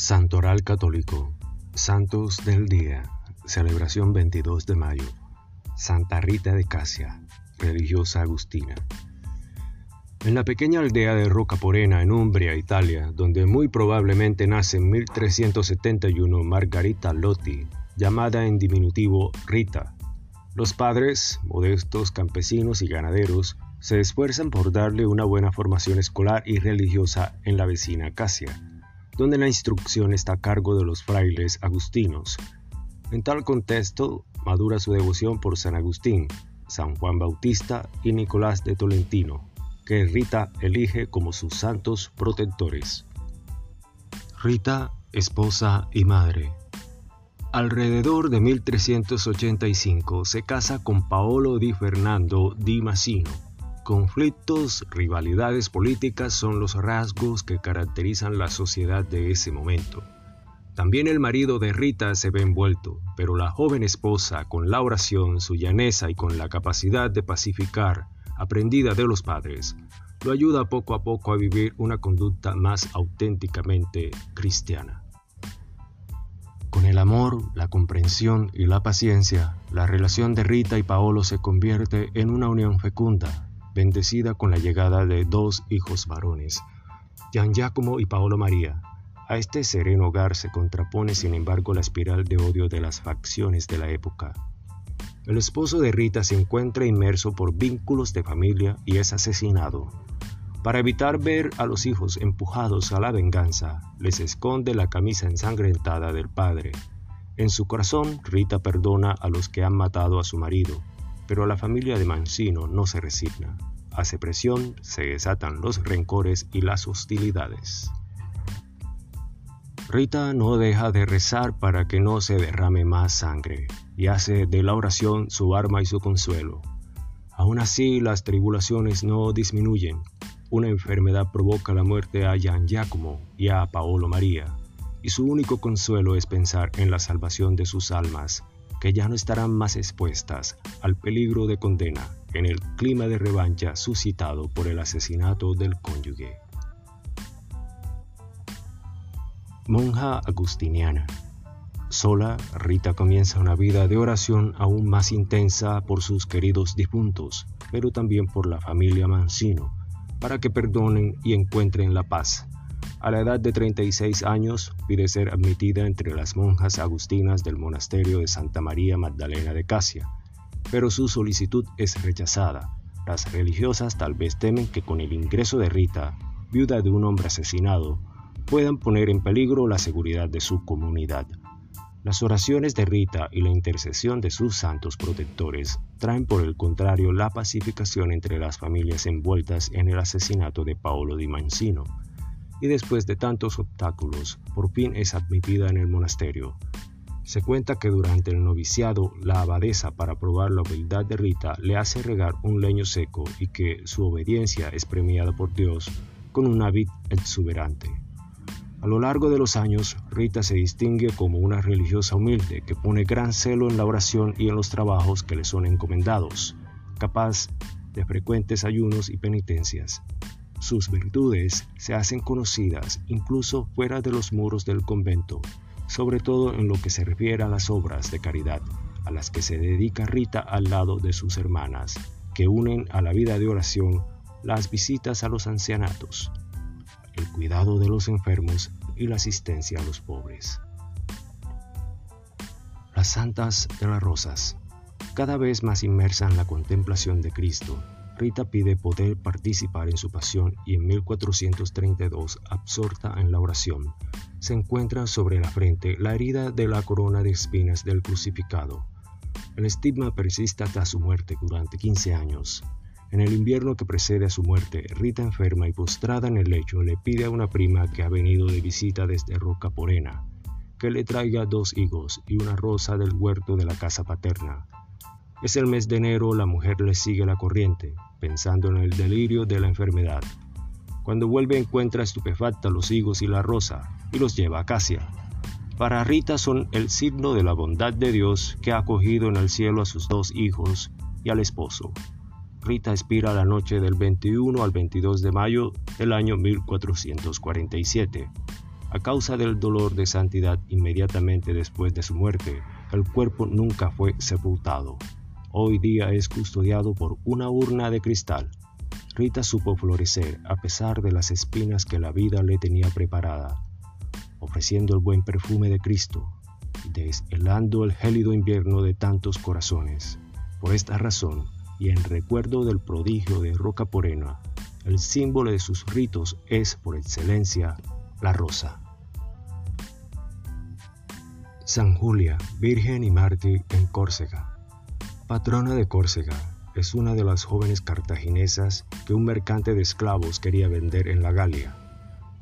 Santoral Católico, Santos del Día, celebración 22 de mayo, Santa Rita de Casia, religiosa agustina. En la pequeña aldea de Rocaporena, en Umbria, Italia, donde muy probablemente nace en 1371 Margarita Lotti, llamada en diminutivo Rita, los padres, modestos campesinos y ganaderos, se esfuerzan por darle una buena formación escolar y religiosa en la vecina Casia donde la instrucción está a cargo de los frailes agustinos. En tal contexto, madura su devoción por San Agustín, San Juan Bautista y Nicolás de Tolentino, que Rita elige como sus santos protectores. Rita, esposa y madre. Alrededor de 1385 se casa con Paolo di Fernando di Massino, Conflictos, rivalidades políticas son los rasgos que caracterizan la sociedad de ese momento. También el marido de Rita se ve envuelto, pero la joven esposa, con la oración, su llaneza y con la capacidad de pacificar, aprendida de los padres, lo ayuda poco a poco a vivir una conducta más auténticamente cristiana. Con el amor, la comprensión y la paciencia, la relación de Rita y Paolo se convierte en una unión fecunda, bendecida con la llegada de dos hijos varones, Gian Giacomo y Paolo María. A este sereno hogar se contrapone, sin embargo, la espiral de odio de las facciones de la época. El esposo de Rita se encuentra inmerso por vínculos de familia y es asesinado. Para evitar ver a los hijos empujados a la venganza, les esconde la camisa ensangrentada del padre. En su corazón, Rita perdona a los que han matado a su marido, pero la familia de Mancino no se resigna. Hace presión, se desatan los rencores y las hostilidades. Rita no deja de rezar para que no se derrame más sangre y hace de la oración su arma y su consuelo. Aún así, las tribulaciones no disminuyen. Una enfermedad provoca la muerte a Gian Giacomo y a Paolo María, y su único consuelo es pensar en la salvación de sus almas que ya no estarán más expuestas al peligro de condena en el clima de revancha suscitado por el asesinato del cónyuge. Monja agustiniana. Sola, Rita comienza una vida de oración aún más intensa por sus queridos difuntos, pero también por la familia Mancino, para que perdonen y encuentren la paz a la edad de 36 años pide ser admitida entre las monjas agustinas del monasterio de Santa María Magdalena de Casia, pero su solicitud es rechazada. Las religiosas tal vez temen que con el ingreso de Rita, viuda de un hombre asesinado, puedan poner en peligro la seguridad de su comunidad. Las oraciones de Rita y la intercesión de sus santos protectores traen por el contrario la pacificación entre las familias envueltas en el asesinato de Paolo di Mancino, y después de tantos obstáculos, por fin es admitida en el monasterio. Se cuenta que durante el noviciado, la abadesa, para probar la humildad de Rita, le hace regar un leño seco y que su obediencia es premiada por Dios con una vid exuberante. A lo largo de los años, Rita se distingue como una religiosa humilde que pone gran celo en la oración y en los trabajos que le son encomendados, capaz de frecuentes ayunos y penitencias. Sus virtudes se hacen conocidas incluso fuera de los muros del convento, sobre todo en lo que se refiere a las obras de caridad, a las que se dedica Rita al lado de sus hermanas, que unen a la vida de oración las visitas a los ancianatos, el cuidado de los enfermos y la asistencia a los pobres. Las Santas de las Rosas, cada vez más inmersa en la contemplación de Cristo, Rita pide poder participar en su pasión y en 1432, absorta en la oración, se encuentra sobre la frente la herida de la corona de espinas del crucificado. El estigma persiste hasta su muerte durante 15 años. En el invierno que precede a su muerte, Rita enferma y postrada en el lecho le pide a una prima que ha venido de visita desde Roca Porena que le traiga dos higos y una rosa del huerto de la casa paterna. Es el mes de enero, la mujer le sigue la corriente, pensando en el delirio de la enfermedad. Cuando vuelve encuentra estupefacta los higos y la rosa y los lleva a Casia. Para Rita son el signo de la bondad de Dios que ha acogido en el cielo a sus dos hijos y al esposo. Rita expira la noche del 21 al 22 de mayo del año 1447. A causa del dolor de santidad inmediatamente después de su muerte, el cuerpo nunca fue sepultado. Hoy día es custodiado por una urna de cristal. Rita supo florecer a pesar de las espinas que la vida le tenía preparada, ofreciendo el buen perfume de Cristo, deshelando el gélido invierno de tantos corazones. Por esta razón, y en recuerdo del prodigio de Roca Porena, el símbolo de sus ritos es, por excelencia, la rosa. San Julia, Virgen y Mártir en Córcega. Patrona de Córcega, es una de las jóvenes cartaginesas que un mercante de esclavos quería vender en la Galia.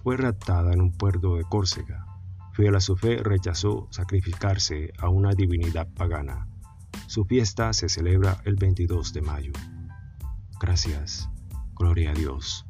Fue raptada en un puerto de Córcega. Fiel a su fe, rechazó sacrificarse a una divinidad pagana. Su fiesta se celebra el 22 de mayo. Gracias. Gloria a Dios.